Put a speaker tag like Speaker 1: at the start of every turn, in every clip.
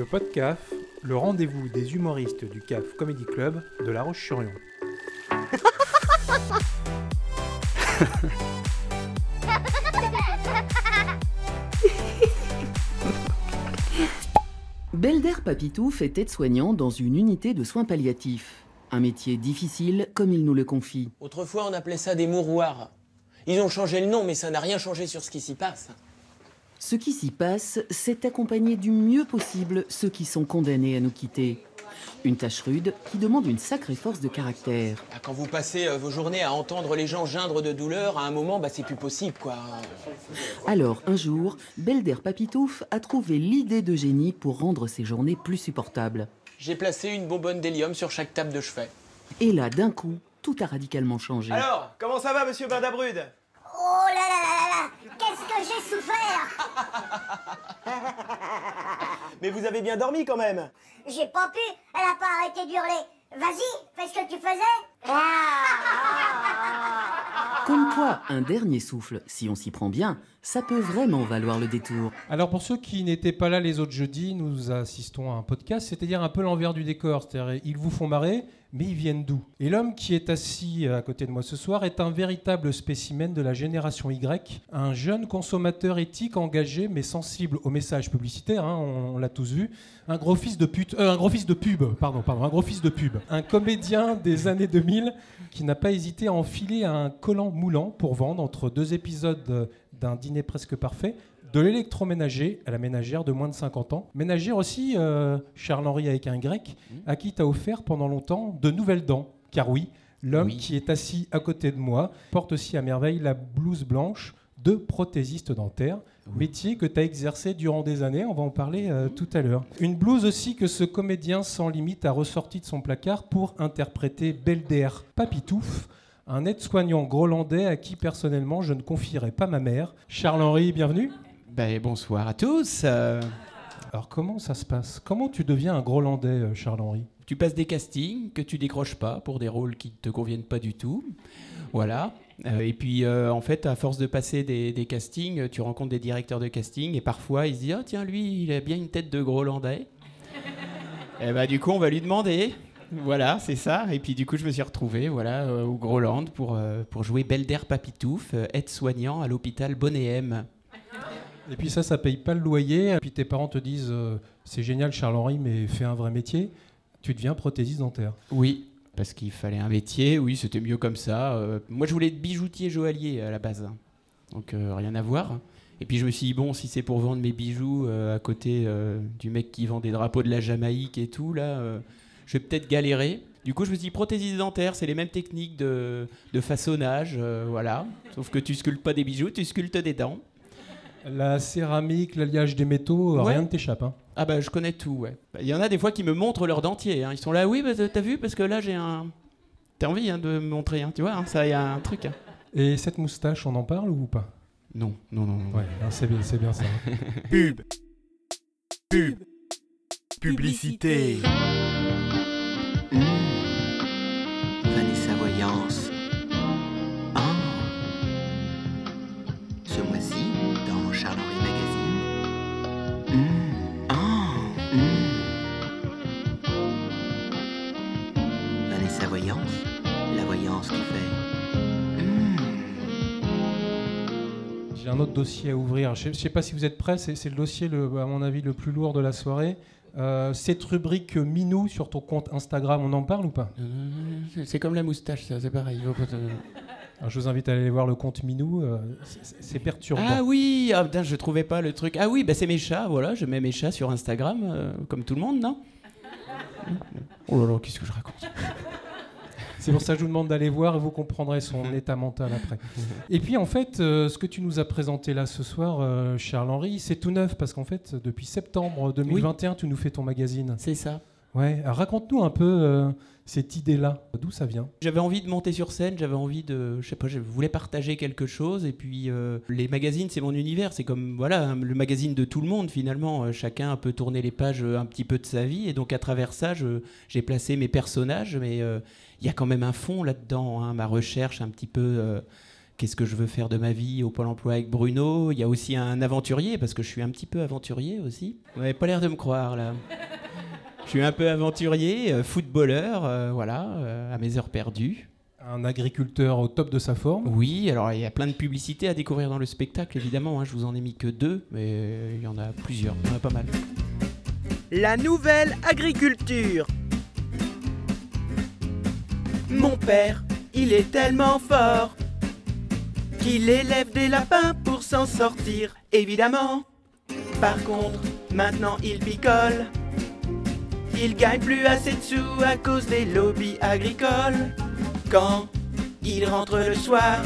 Speaker 1: Le podcast, le rendez-vous des humoristes du CAF Comedy Club de La Roche-sur-Yon.
Speaker 2: Belder Papitouf est aide-soignant dans une unité de soins palliatifs. Un métier difficile, comme il nous le confie.
Speaker 3: Autrefois, on appelait ça des mouroirs. Ils ont changé le nom, mais ça n'a rien changé sur ce qui s'y passe.
Speaker 2: Ce qui s'y passe, c'est accompagner du mieux possible ceux qui sont condamnés à nous quitter. Une tâche rude qui demande une sacrée force de caractère.
Speaker 3: Ah, Quand vous passez euh, vos journées à entendre les gens geindre de douleur, à un moment, bah, c'est plus possible, quoi.
Speaker 2: Alors, un jour, Belder Papitouf a trouvé l'idée de génie pour rendre ses journées plus supportables.
Speaker 3: J'ai placé une bonbonne d'hélium sur chaque table de chevet.
Speaker 2: Et là, d'un coup, tout a radicalement changé.
Speaker 4: Alors, comment ça va, monsieur Bardabrude?
Speaker 5: Oh là là là là là Qu'est-ce que j'ai souffert
Speaker 4: Mais vous avez bien dormi quand même
Speaker 5: J'ai pas pu, elle a pas arrêté d'hurler. Vas-y, fais ce que tu faisais. Ah,
Speaker 2: Comme quoi, un dernier souffle, si on s'y prend bien, ça peut vraiment valoir le détour.
Speaker 1: Alors pour ceux qui n'étaient pas là les autres jeudis, nous assistons à un podcast, c'est-à-dire un peu l'envers du décor. C'est-à-dire ils vous font marrer, mais ils viennent d'où? Et l'homme qui est assis à côté de moi ce soir est un véritable spécimen de la génération Y, un jeune consommateur éthique, engagé, mais sensible aux messages publicitaires, hein, on, on l'a tous vu, un gros fils de pute, euh, un gros fils de pub, pardon, pardon, un gros fils de pub, un comédien des années 2000 qui n'a pas hésité à enfiler un collant moulant pour vendre entre deux épisodes d'un dîner presque parfait de l'électroménager à la ménagère de moins de 50 ans. Ménagère aussi, euh, Charles-Henri avec un grec, à qui tu as offert pendant longtemps de nouvelles dents. Car oui, l'homme
Speaker 3: Oui.
Speaker 1: qui est assis à côté de moi porte aussi à merveille la blouse blanche de prothésiste dentaire, métier que tu as exercé durant des années, on va en parler euh, tout à l'heure. Une blouse aussi que ce comédien sans limite a ressorti de son placard pour interpréter Belder Papitouf, un aide-soignant grolandais à qui personnellement je ne confierais pas ma mère. Charles-Henri, bienvenue.
Speaker 6: Ben, bonsoir à tous. Euh,
Speaker 1: Alors comment ça se passe? Comment tu deviens un grolandais, euh, Charles-Henri?
Speaker 6: tu passes des castings que tu décroches pas pour des rôles qui te conviennent pas du tout. Voilà. Euh, et puis, euh, en fait, à force de passer des, des castings, tu rencontres des directeurs de casting et parfois ils se disent Ah, tiens, lui, il a bien une tête de Grolandais. et bah, du coup, on va lui demander. Voilà, c'est ça. Et puis, du coup, je me suis retrouvé voilà, euh, au Groland pour, euh, pour jouer Belder Papitouf, euh, aide-soignant à l'hôpital Bonnéem.
Speaker 1: Et puis ça, ça paye pas le loyer. Et puis tes parents te disent c'est génial, Charles-Henri, mais fais un vrai métier. Tu deviens prothésiste dentaire.
Speaker 6: Oui, parce qu'il fallait un métier, oui, c'était mieux comme ça. Euh, moi, je voulais être bijoutier joaillier à la base, donc euh, rien à voir. Et puis je me suis dit, bon, si c'est pour vendre mes bijoux euh, à côté du mec qui vend des drapeaux de la Jamaïque et tout, là, je vais peut-être galérer. Du coup, je me suis dit, prothésiste dentaire, c'est les mêmes techniques de, de façonnage, euh, voilà. Sauf que tu sculptes pas des bijoux, tu sculptes des dents.
Speaker 1: La céramique, l'alliage des métaux,
Speaker 6: Ouais.
Speaker 1: rien ne t'échappe. hein.
Speaker 6: Ah bah je connais tout, ouais. Bah, Il y en a des fois qui me montrent leur dentier. hein. Ils sont là, oui, bah, t'as vu, parce que là j'ai un... T'as envie hein, de me montrer, hein, tu vois, hein, ça y a un truc. hein.
Speaker 1: Et cette moustache, on en parle ou pas?
Speaker 6: Non, non, non. non.
Speaker 1: Ouais, c'est bien, c'est bien ça.
Speaker 7: Pub. Pub. Publicité.
Speaker 8: Charles-Henri Magazine. Ah hmm. Vanessa Voyance. La voyance qui fait. Hmm.
Speaker 1: J'ai un autre dossier à ouvrir. Je ne sais pas si vous êtes prêts. C'est c'est le dossier, le, à mon avis, le plus lourd de la soirée. Euh, cette rubrique Minou sur ton compte Instagram, on en parle ou pas?
Speaker 6: Euh, C'est comme la moustache, ça, c'est pareil.
Speaker 1: Alors, Je vous invite à aller voir le compte Minou. euh, c'est- perturbant.
Speaker 6: Ah oui, ah, putain, je trouvais pas le truc. Ah oui, bah, c'est mes chats, voilà, je mets mes chats sur Instagram, euh, comme tout le monde, non? Oh là là, qu'est-ce que je raconte?
Speaker 1: C'est pour ça que je vous demande d'aller voir et vous comprendrez son état mental après. Et puis en fait, euh, ce que tu nous as présenté là ce soir, euh, Charles-Henri, c'est tout neuf parce qu'en fait, depuis septembre 2021, tu nous fais ton magazine.
Speaker 6: C'est ça.
Speaker 1: Ouais, raconte-nous un peu euh, cette idée-là. D'où ça vient?
Speaker 6: J'avais envie de monter sur scène, j'avais envie de, je sais pas, je voulais partager quelque chose. Et puis euh, les magazines, c'est mon univers, c'est comme voilà le magazine de tout le monde finalement. Euh, chacun peut tourner les pages euh, un petit peu de sa vie, et donc à travers ça, j'ai placé mes personnages, mais il y a quand même un fond là-dedans, hein, ma recherche un petit peu. qu'est-ce que je veux faire de ma vie au Pôle emploi avec Bruno. Il y a aussi un aventurier, parce que je suis un petit peu aventurier aussi. Vous n'avez pas l'air de me croire là. Je suis un peu aventurier, euh, footballeur, euh, voilà, euh, à mes heures perdues.
Speaker 1: Un agriculteur au top de sa forme?
Speaker 6: Oui, alors il y a plein de publicités à découvrir dans le spectacle, évidemment. hein, je vous en ai mis que deux, mais il y en a plusieurs, il y en a pas mal.
Speaker 9: La nouvelle agriculture. Mon père, il est tellement fort qu'il élève des lapins pour s'en sortir, évidemment. Par contre, maintenant il picole. Il gagne plus assez de sous à cause des lobbies agricoles. Quand il rentre le soir,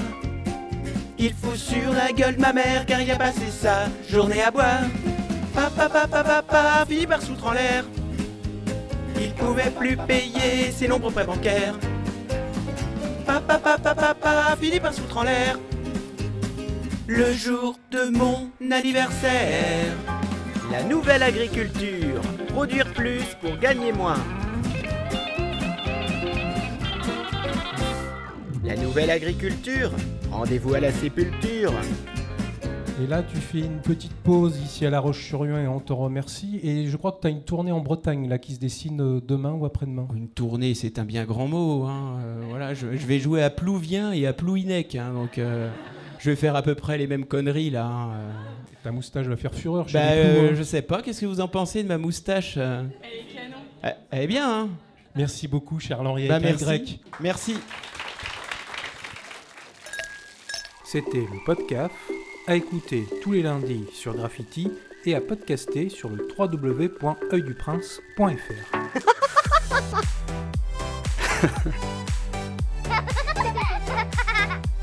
Speaker 9: il fout sur la gueule ma mère car il a passé sa journée à boire. Papa, papa, papa, finit par foutre en l'air. Il pouvait plus payer ses nombreux prêts bancaires. Papa, papa, papa, finit par foutre en l'air. Le jour de mon anniversaire. La nouvelle agriculture. Produire plus pour gagner moins. La nouvelle agriculture. Rendez-vous à la sépulture.
Speaker 1: Et là, tu fais une petite pause ici à La Roche-sur-Yon et on te remercie. Et je crois que tu as une tournée en Bretagne là qui se dessine euh, demain ou après-demain.
Speaker 6: Une tournée, c'est un bien grand mot. hein, euh, voilà, je, je vais jouer à Plouvien et à Plouinec, hein, donc euh, je vais faire à peu près les mêmes conneries là. hein.
Speaker 1: Ta moustache va faire fureur chez
Speaker 6: Bah, euh, je sais pas, qu'est-ce que vous en pensez de ma moustache euh Elle Elle est bien, hein
Speaker 1: Merci beaucoup, Charles Henri
Speaker 6: Bah, merci.
Speaker 1: grec.
Speaker 6: Merci.
Speaker 10: C'était le podcast à écouter tous les lundis sur Graffiti et à podcaster sur le www.oeilduprince.fr.